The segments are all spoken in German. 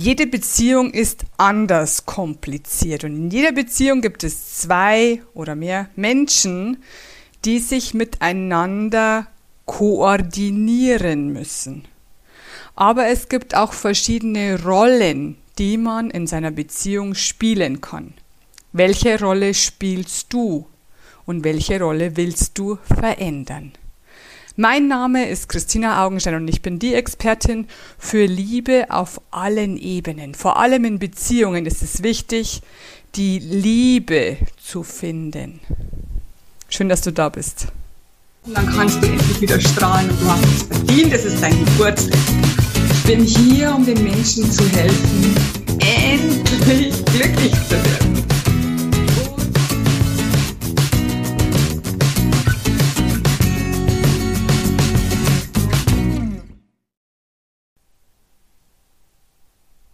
Jede Beziehung ist anders kompliziert und in jeder Beziehung gibt es zwei oder mehr Menschen, die sich miteinander koordinieren müssen. Aber es gibt auch verschiedene Rollen, die man in seiner Beziehung spielen kann. Welche Rolle spielst du und welche Rolle willst du verändern? Mein Name ist Christina Augenstein und ich bin die Expertin für Liebe auf allen Ebenen. Vor allem in Beziehungen ist es wichtig, die Liebe zu finden. Schön, dass du da bist. Und dann kannst du endlich wieder strahlen und du hast es verdient. Es ist dein Geburtstag. Ich bin hier, um den Menschen zu helfen, endlich glücklich zu werden.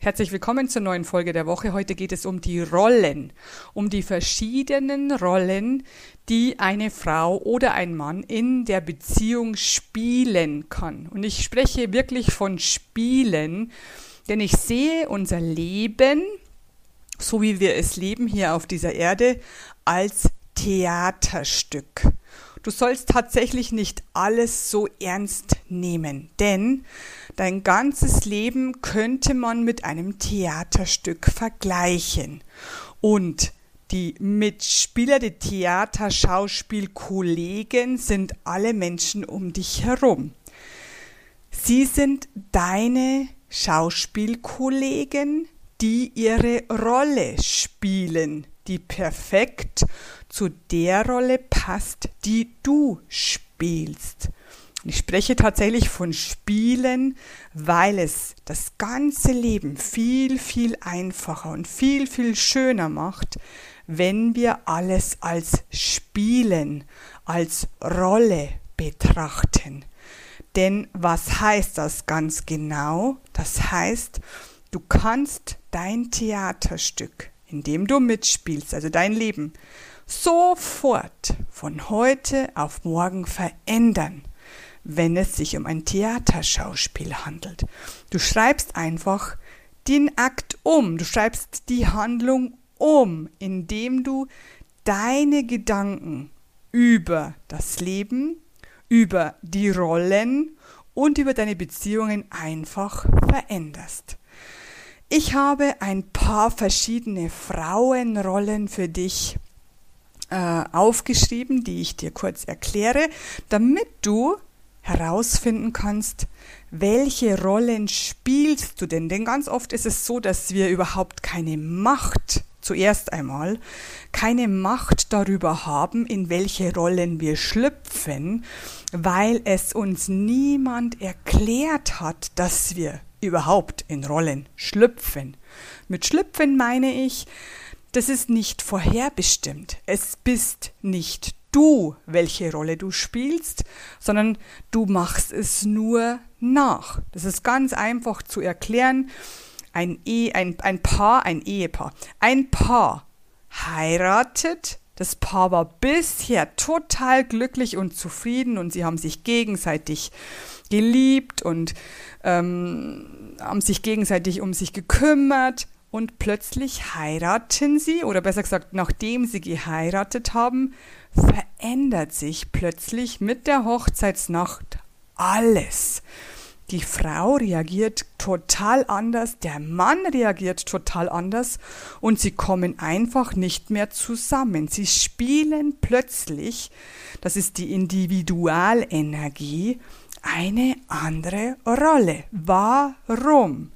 Herzlich willkommen zur neuen Folge der Woche. Heute geht es um die Rollen, um die verschiedenen Rollen, die eine Frau oder ein Mann in der Beziehung spielen kann. Und ich spreche wirklich von Spielen, denn ich sehe unser Leben, so wie wir es leben hier auf dieser Erde, als Theaterstück. Du sollst tatsächlich nicht alles so ernst nehmen, denn dein ganzes Leben könnte man mit einem Theaterstück vergleichen. Und die Mitspieler, die Theaterschauspielkollegen sind alle Menschen um dich herum. Sie sind deine Schauspielkollegen, die ihre Rolle spielen, die perfekt zu der Rolle passt, die du spielst. Ich spreche tatsächlich von Spielen, weil es das ganze Leben viel, viel einfacher und viel, viel schöner macht, wenn wir alles als Spielen, als Rolle betrachten. Denn was heißt das ganz genau? Das heißt, du kannst dein Theaterstück, in dem du mitspielst, also dein Leben, sofort von heute auf morgen verändern, wenn es sich um ein Theaterschauspiel handelt. Du schreibst einfach den Akt um, du schreibst die Handlung um, indem du deine Gedanken über das Leben, über die Rollen und über deine Beziehungen einfach veränderst. Ich habe ein paar verschiedene Frauenrollen für dich äh, aufgeschrieben, die ich dir kurz erkläre, damit du herausfinden kannst, welche Rollen spielst du denn? Denn ganz oft ist es so, dass wir überhaupt keine Macht, zuerst einmal, keine Macht darüber haben, in welche Rollen wir schlüpfen, weil es uns niemand erklärt hat, dass wir überhaupt in Rollen schlüpfen. Mit schlüpfen meine ich, das ist nicht vorherbestimmt. Es bist nicht du, welche Rolle du spielst, sondern du machst es nur nach. Das ist ganz einfach zu erklären. Ein, e ein, ein Paar, ein Ehepaar. Ein Paar heiratet. Das Paar war bisher total glücklich und zufrieden und sie haben sich gegenseitig geliebt und ähm, haben sich gegenseitig um sich gekümmert und plötzlich heiraten sie, oder besser gesagt, nachdem sie geheiratet haben, verändert sich plötzlich mit der Hochzeitsnacht alles. Die Frau reagiert total anders, der Mann reagiert total anders und sie kommen einfach nicht mehr zusammen. Sie spielen plötzlich, das ist die Individualenergie, eine andere Rolle. Warum?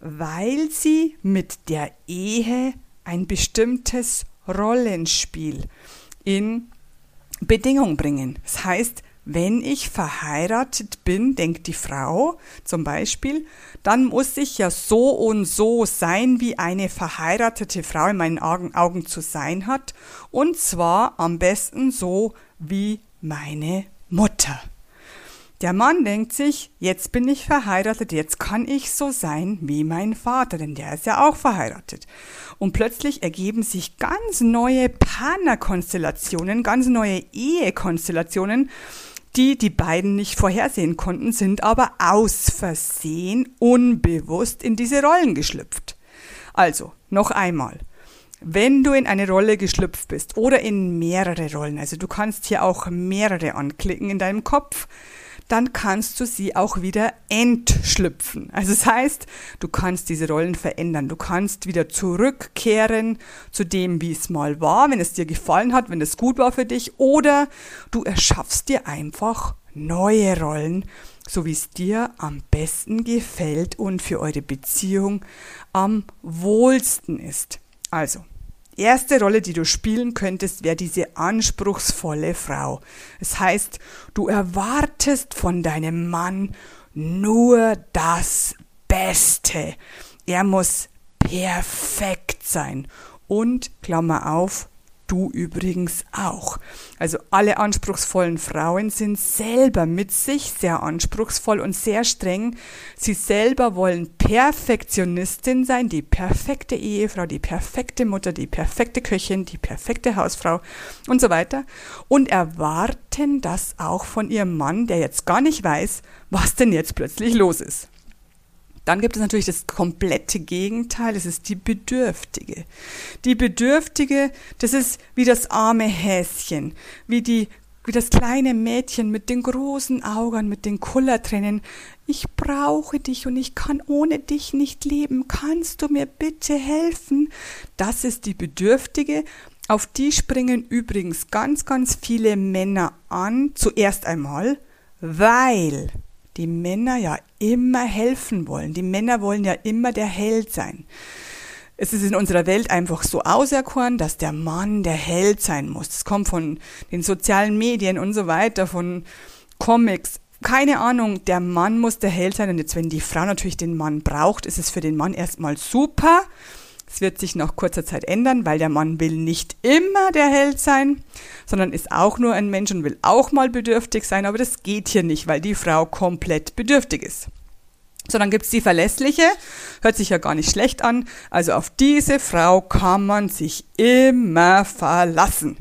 weil sie mit der Ehe ein bestimmtes Rollenspiel in Bedingung bringen. Das heißt, wenn ich verheiratet bin, denkt die Frau zum Beispiel, dann muss ich ja so und so sein, wie eine verheiratete Frau in meinen Augen, Augen zu sein hat. Und zwar am besten so wie meine Mutter. Der Mann denkt sich, jetzt bin ich verheiratet, jetzt kann ich so sein wie mein Vater, denn der ist ja auch verheiratet. Und plötzlich ergeben sich ganz neue Partnerkonstellationen, ganz neue Ehekonstellationen, die die beiden nicht vorhersehen konnten, sind aber aus Versehen unbewusst in diese Rollen geschlüpft. Also, noch einmal. Wenn du in eine Rolle geschlüpft bist oder in mehrere Rollen, also du kannst hier auch mehrere anklicken in deinem Kopf, dann kannst du sie auch wieder entschlüpfen. Also das heißt, du kannst diese Rollen verändern. Du kannst wieder zurückkehren zu dem, wie es mal war, wenn es dir gefallen hat, wenn es gut war für dich, oder du erschaffst dir einfach neue Rollen, so wie es dir am besten gefällt und für eure Beziehung am wohlsten ist. Also, erste Rolle, die du spielen könntest, wäre diese anspruchsvolle Frau. Es heißt, du erwartest von deinem Mann nur das Beste. Er muss perfekt sein. Und, Klammer auf, du übrigens auch. Also alle anspruchsvollen Frauen sind selber mit sich sehr anspruchsvoll und sehr streng. Sie selber wollen Perfektionistin sein, die perfekte Ehefrau, die perfekte Mutter, die perfekte Köchin, die perfekte Hausfrau und so weiter und erwarten das auch von ihrem Mann, der jetzt gar nicht weiß, was denn jetzt plötzlich los ist. Dann gibt es natürlich das komplette Gegenteil, das ist die Bedürftige. Die Bedürftige, das ist wie das arme Häschen, wie die wie das kleine Mädchen mit den großen Augen, mit den Kullertränen. Ich brauche dich und ich kann ohne dich nicht leben. Kannst du mir bitte helfen? Das ist die Bedürftige. Auf die springen übrigens ganz, ganz viele Männer an. Zuerst einmal, weil die Männer ja immer helfen wollen. Die Männer wollen ja immer der Held sein. Es ist in unserer Welt einfach so auserkoren, dass der Mann der Held sein muss. Das kommt von den sozialen Medien und so weiter, von Comics. Keine Ahnung, der Mann muss der Held sein. Und jetzt, wenn die Frau natürlich den Mann braucht, ist es für den Mann erstmal super. Es wird sich nach kurzer Zeit ändern, weil der Mann will nicht immer der Held sein, sondern ist auch nur ein Mensch und will auch mal bedürftig sein, aber das geht hier nicht, weil die Frau komplett bedürftig ist. So, dann gibt's die Verlässliche, hört sich ja gar nicht schlecht an, also auf diese Frau kann man sich immer verlassen.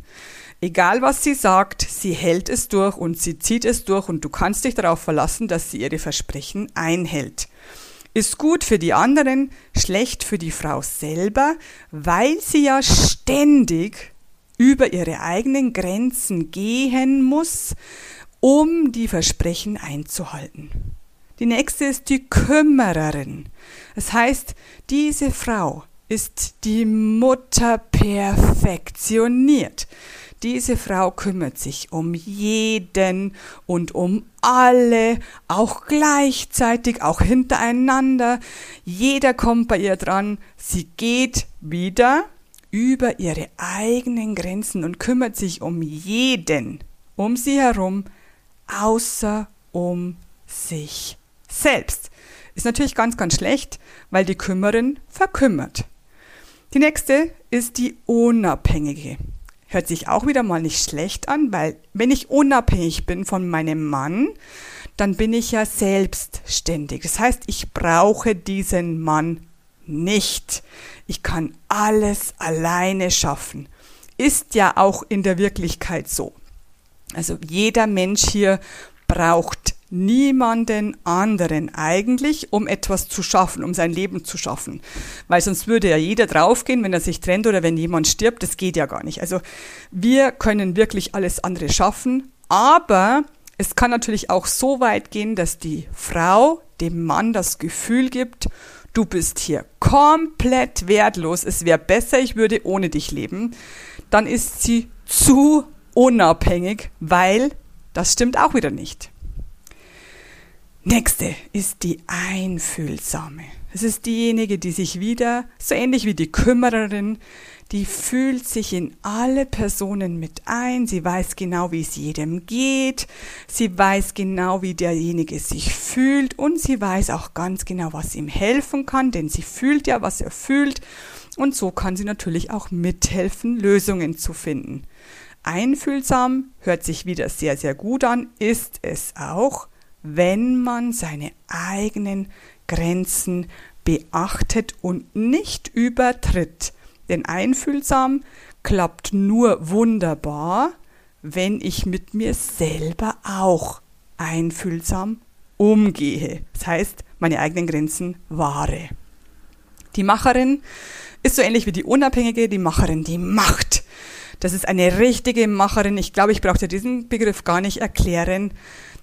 Egal was sie sagt, sie hält es durch und sie zieht es durch und du kannst dich darauf verlassen, dass sie ihre Versprechen einhält ist gut für die anderen, schlecht für die Frau selber, weil sie ja ständig über ihre eigenen Grenzen gehen muss, um die Versprechen einzuhalten. Die nächste ist die Kümmererin. Das heißt, diese Frau ist die Mutter perfektioniert. Diese Frau kümmert sich um jeden und um alle, auch gleichzeitig, auch hintereinander. Jeder kommt bei ihr dran. Sie geht wieder über ihre eigenen Grenzen und kümmert sich um jeden um sie herum, außer um sich selbst. Ist natürlich ganz, ganz schlecht, weil die Kümmerin verkümmert. Die nächste ist die Unabhängige. Hört sich auch wieder mal nicht schlecht an, weil wenn ich unabhängig bin von meinem Mann, dann bin ich ja selbstständig. Das heißt, ich brauche diesen Mann nicht. Ich kann alles alleine schaffen. Ist ja auch in der Wirklichkeit so. Also jeder Mensch hier braucht niemanden anderen eigentlich, um etwas zu schaffen, um sein Leben zu schaffen. Weil sonst würde ja jeder draufgehen, wenn er sich trennt oder wenn jemand stirbt. Das geht ja gar nicht. Also wir können wirklich alles andere schaffen, aber es kann natürlich auch so weit gehen, dass die Frau dem Mann das Gefühl gibt, du bist hier komplett wertlos, es wäre besser, ich würde ohne dich leben. Dann ist sie zu unabhängig, weil das stimmt auch wieder nicht. Nächste ist die Einfühlsame. Es ist diejenige, die sich wieder, so ähnlich wie die Kümmererin, die fühlt sich in alle Personen mit ein, sie weiß genau, wie es jedem geht, sie weiß genau, wie derjenige sich fühlt. Und sie weiß auch ganz genau, was ihm helfen kann, denn sie fühlt ja, was er fühlt. Und so kann sie natürlich auch mithelfen, Lösungen zu finden. Einfühlsam hört sich wieder sehr, sehr gut an, ist es auch, wenn man seine eigenen Grenzen beachtet und nicht übertritt. Denn einfühlsam klappt nur wunderbar, wenn ich mit mir selber auch einfühlsam umgehe. Das heißt, meine eigenen Grenzen wahre. Die Macherin ist so ähnlich wie die Unabhängige, die Macherin, die macht. Das ist eine richtige Macherin. Ich glaube, ich brauche dir diesen Begriff gar nicht erklären.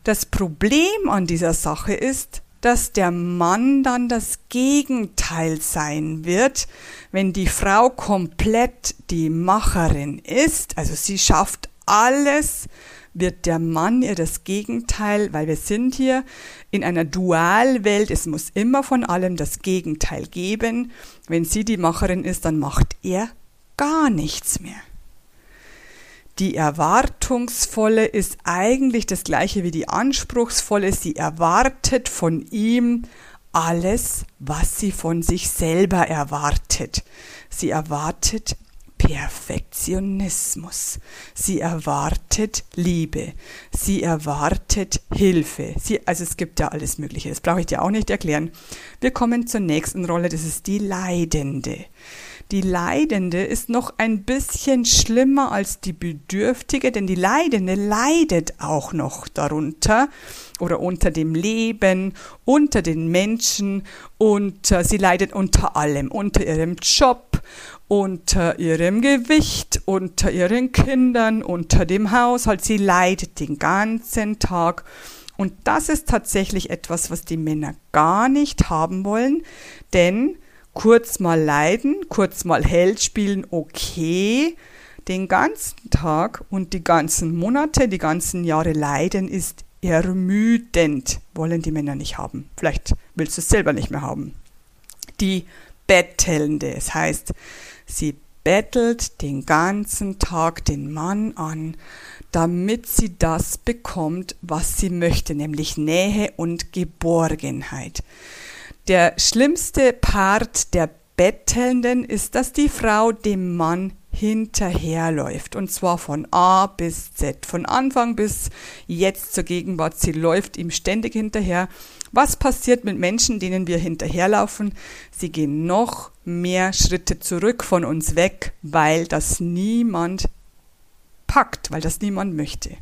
Das Problem an dieser Sache ist, dass der Mann dann das Gegenteil sein wird, wenn die Frau komplett die Macherin ist, also sie schafft alles, wird der Mann ihr das Gegenteil, weil wir sind hier in einer Dualwelt, es muss immer von allem das Gegenteil geben. Wenn sie die Macherin ist, dann macht er gar nichts mehr. Die erwartungsvolle ist eigentlich das gleiche wie die anspruchsvolle. Sie erwartet von ihm alles, was sie von sich selber erwartet. Sie erwartet Perfektionismus. Sie erwartet Liebe. Sie erwartet Hilfe. Sie, also es gibt ja alles Mögliche. Das brauche ich dir auch nicht erklären. Wir kommen zur nächsten Rolle. Das ist die Leidende. Die Leidende ist noch ein bisschen schlimmer als die Bedürftige, denn die Leidende leidet auch noch darunter oder unter dem Leben, unter den Menschen und äh, sie leidet unter allem, unter ihrem Job, unter ihrem Gewicht, unter ihren Kindern, unter dem Haushalt. Sie leidet den ganzen Tag. Und das ist tatsächlich etwas, was die Männer gar nicht haben wollen, denn kurz mal leiden, kurz mal Held spielen, okay. Den ganzen Tag und die ganzen Monate, die ganzen Jahre leiden ist ermüdend. Wollen die Männer nicht haben. Vielleicht willst du es selber nicht mehr haben. Die Bettelnde, es heißt, sie bettelt den ganzen Tag den Mann an, damit sie das bekommt, was sie möchte, nämlich Nähe und Geborgenheit. Der schlimmste Part der Bettelnden ist, dass die Frau dem Mann hinterherläuft. Und zwar von A bis Z. Von Anfang bis jetzt zur Gegenwart. Sie läuft ihm ständig hinterher. Was passiert mit Menschen, denen wir hinterherlaufen? Sie gehen noch mehr Schritte zurück von uns weg, weil das niemand packt, weil das niemand möchte.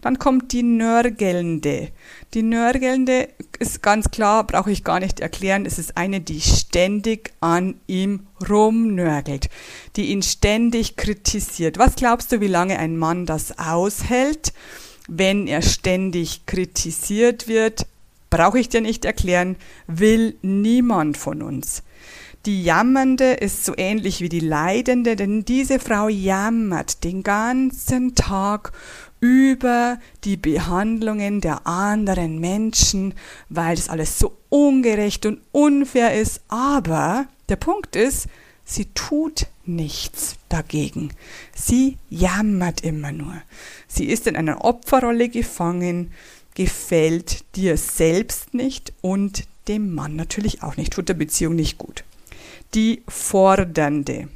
Dann kommt die Nörgelnde. Die Nörgelnde ist ganz klar, brauche ich gar nicht erklären, es ist eine, die ständig an ihm rumnörgelt, die ihn ständig kritisiert. Was glaubst du, wie lange ein Mann das aushält, wenn er ständig kritisiert wird? Brauche ich dir nicht erklären, will niemand von uns. Die Jammernde ist so ähnlich wie die Leidende, denn diese Frau jammert den ganzen Tag über die Behandlungen der anderen Menschen, weil das alles so ungerecht und unfair ist. Aber der Punkt ist, sie tut nichts dagegen. Sie jammert immer nur. Sie ist in einer Opferrolle gefangen, gefällt dir selbst nicht und dem Mann natürlich auch nicht, tut der Beziehung nicht gut. Die Fordernde,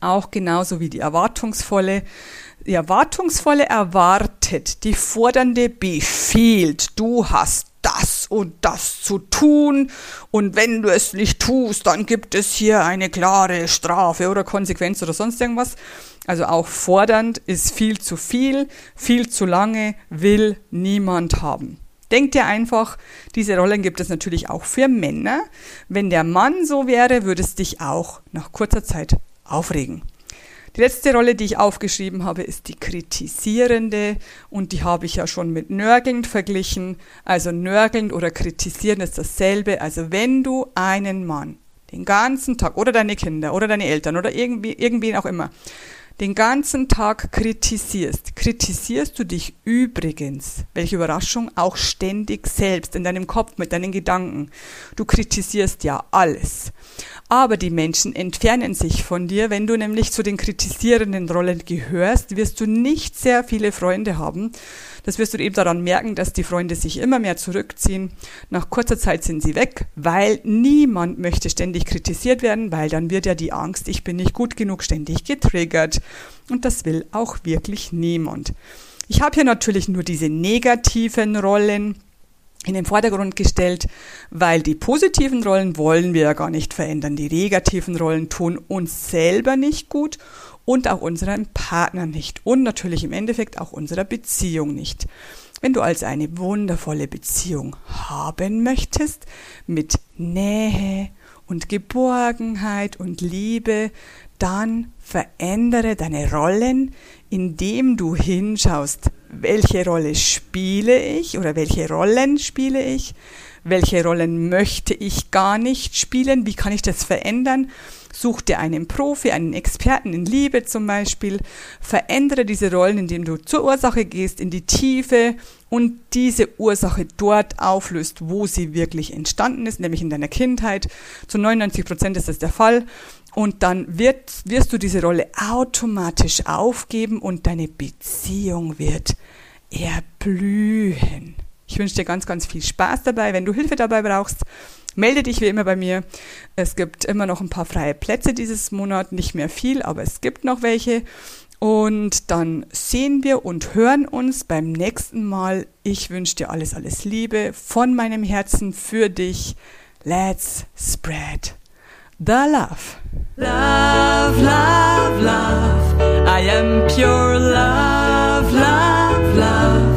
auch genauso wie die Erwartungsvolle, die Erwartungsvolle erwartet, die Fordernde befiehlt, du hast das und das zu tun und wenn du es nicht tust, dann gibt es hier eine klare Strafe oder Konsequenz oder sonst irgendwas. Also auch fordernd ist viel zu viel, viel zu lange, will niemand haben. Denk dir einfach, diese Rollen gibt es natürlich auch für Männer. Wenn der Mann so wäre, würde es dich auch nach kurzer Zeit aufregen. Die letzte Rolle, die ich aufgeschrieben habe, ist die kritisierende und die habe ich ja schon mit nörgelnd verglichen. Also nörgelnd oder kritisieren ist dasselbe. Also wenn du einen Mann den ganzen Tag oder deine Kinder oder deine Eltern oder irgendwie, irgendwen auch immer den ganzen Tag kritisierst, kritisierst du dich übrigens, welche Überraschung, auch ständig selbst in deinem Kopf mit deinen Gedanken. Du kritisierst ja alles. Aber die Menschen entfernen sich von dir. Wenn du nämlich zu den kritisierenden Rollen gehörst, wirst du nicht sehr viele Freunde haben. Das wirst du eben daran merken, dass die Freunde sich immer mehr zurückziehen. Nach kurzer Zeit sind sie weg, weil niemand möchte ständig kritisiert werden, weil dann wird ja die Angst, ich bin nicht gut genug, ständig getriggert. Und das will auch wirklich niemand. Ich habe hier natürlich nur diese negativen Rollen in den Vordergrund gestellt, weil die positiven Rollen wollen wir ja gar nicht verändern. Die negativen Rollen tun uns selber nicht gut und auch unserem Partner nicht und natürlich im Endeffekt auch unserer Beziehung nicht. Wenn du also eine wundervolle Beziehung haben möchtest, mit Nähe und Geborgenheit und Liebe, dann verändere deine Rollen, indem du hinschaust, welche Rolle spiele ich oder welche Rollen spiele ich, welche Rollen möchte ich gar nicht spielen, wie kann ich das verändern Such dir einen Profi, einen Experten in Liebe zum Beispiel. Verändere diese Rollen, indem du zur Ursache gehst, in die Tiefe und diese Ursache dort auflöst, wo sie wirklich entstanden ist, nämlich in deiner Kindheit. Zu 99 Prozent ist das der Fall. Und dann wird, wirst du diese Rolle automatisch aufgeben und deine Beziehung wird erblühen. Ich wünsche dir ganz, ganz viel Spaß dabei. Wenn du Hilfe dabei brauchst, Melde dich wie immer bei mir. Es gibt immer noch ein paar freie Plätze dieses Monat, nicht mehr viel, aber es gibt noch welche. Und dann sehen wir und hören uns beim nächsten Mal. Ich wünsche dir alles, alles Liebe von meinem Herzen für dich. Let's spread the love. Love, love, love. I am pure love, love, love.